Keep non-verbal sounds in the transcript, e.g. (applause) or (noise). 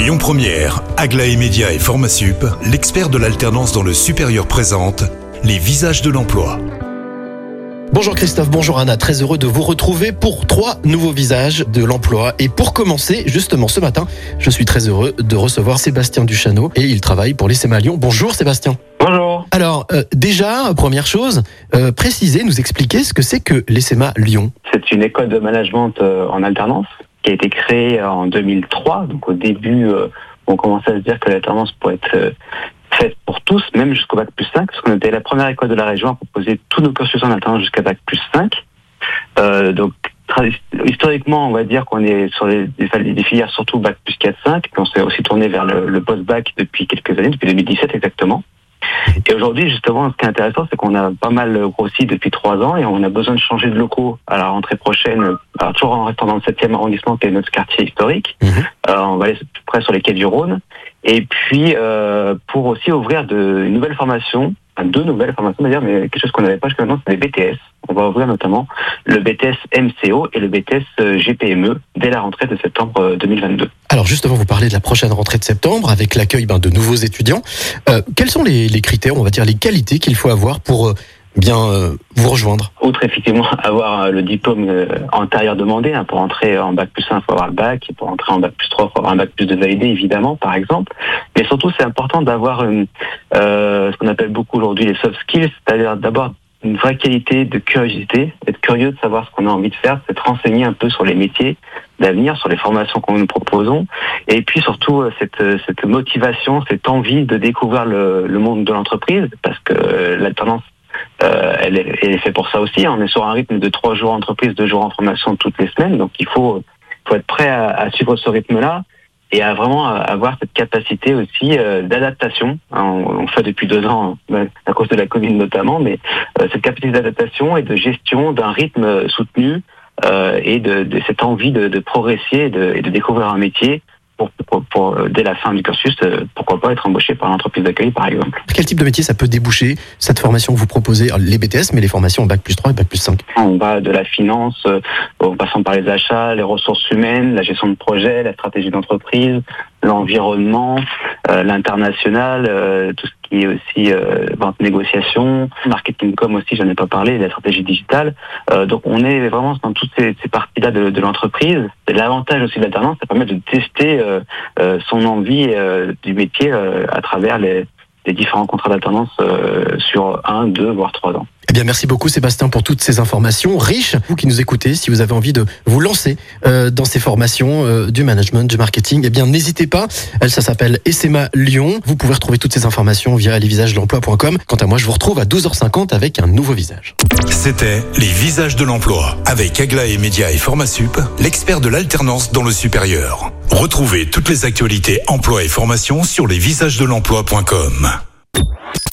Lyon Première, Aglaé Média et Formasup, l'expert de l'alternance dans le supérieur présente les visages de l'emploi. Bonjour Christophe, bonjour Anna, très heureux de vous retrouver pour trois nouveaux visages de l'emploi. Et pour commencer, justement ce matin, je suis très heureux de recevoir Sébastien Duchano et il travaille pour l'ESSEMA Lyon. Bonjour Sébastien. Bonjour. Alors euh, déjà, première chose, euh, préciser, nous expliquer ce que c'est que l'ESSEMA Lyon. C'est une école de management euh, en alternance qui a été créée en 2003. Donc au début, euh, on commençait à se dire que l'alternance pourrait être euh, faite pour tous, même jusqu'au bac plus 5, parce qu'on était la première école de la région à proposer tous nos cursus en alternance jusqu'à bac plus 5. Euh, donc historiquement, on va dire qu'on est sur les, des, des filières surtout bac plus 4-5, puis on s'est aussi tourné vers le, le post-bac depuis quelques années, depuis 2017 exactement. Et aujourd'hui, justement, ce qui est intéressant, c'est qu'on a pas mal grossi depuis trois ans et on a besoin de changer de locaux à la rentrée prochaine, alors toujours en restant dans le 7e arrondissement qui est notre quartier historique. Mhm. Euh, on va aller tout près sur les quais du Rhône. Et puis, euh, pour aussi ouvrir de une nouvelle formation, deux nouvelles formations d'ailleurs, mais quelque chose qu'on n'avait pas jusqu'à maintenant, c'est les BTS. On va ouvrir notamment le BTS MCO et le BTS euh, GPME dès la rentrée de septembre euh, 2022. Alors justement, vous parlez de la prochaine rentrée de septembre avec l'accueil ben, de nouveaux étudiants. Euh, quels sont les, les critères, on va dire les qualités qu'il faut avoir pour euh, bien euh, vous rejoindre Outre effectivement (laughs) avoir euh, le diplôme euh, antérieur demandé, hein, pour entrer en bac plus 1, il faut avoir le bac, et pour entrer en bac plus 3, il faut avoir un bac plus 2 validé, évidemment, par exemple. Mais surtout, c'est important d'avoir une, euh, ce qu'on appelle beaucoup aujourd'hui les soft skills, c'est-à-dire d'abord une vraie qualité de curiosité, être curieux de savoir ce qu'on a envie de faire, c'est de renseigner un peu sur les métiers d'avenir, sur les formations qu'on nous proposons, et puis surtout euh, cette, euh, cette motivation, cette envie de découvrir le, le monde de l'entreprise, parce que euh, l'alternance euh, elle, est, elle est faite pour ça aussi. On est sur un rythme de trois jours entreprise, deux jours en formation toutes les semaines. Donc il faut, faut être prêt à, à suivre ce rythme-là et à vraiment avoir cette capacité aussi euh, d'adaptation. Hein, on, fait depuis deux ans, hein, à cause de la Covid notamment, mais euh, cette capacité d'adaptation et de gestion d'un rythme soutenu euh, et de, de cette envie de, de progresser et de, et de découvrir un métier pour, pour, pour, euh, dès la fin du cursus, euh, pourquoi pas être embauché par l'entreprise d'accueil par exemple. Quel type de métier ça peut déboucher cette formation que vous proposez Alors, Les BTS, mais les formations bac plus 3 et bac plus 5. On va de la finance, euh, en passant par les achats, les ressources humaines, la gestion de projet, la stratégie d'entreprise, l'environnement, euh, l'international, euh, tout ce qui est aussi euh, vente négociation, marketing com aussi, j'en ai pas parlé, la stratégie digitale. Euh, donc on est vraiment dans toutes ces, ces parties-là de, de l'entreprise. L'avantage aussi de l'alternance, ça permet de tester euh, son envie du métier à travers les, les différents contrats d'alternance sur un, deux, voire trois ans. Eh bien, merci beaucoup Sébastien pour toutes ces informations riches. Vous qui nous écoutez, si vous avez envie de vous lancer euh, dans ces formations euh, du management, du marketing, eh bien n'hésitez pas. Elle, ça s'appelle SMA Lyon. Vous pouvez retrouver toutes ces informations via lesvisagesdelemploi.com. Quant à moi, je vous retrouve à 12h50 avec un nouveau visage. C'était les visages de l'emploi avec Aglaé Média et Formasup, l'expert de l'alternance dans le supérieur. Retrouvez toutes les actualités emploi et formation sur lesvisagesdelemploi.com.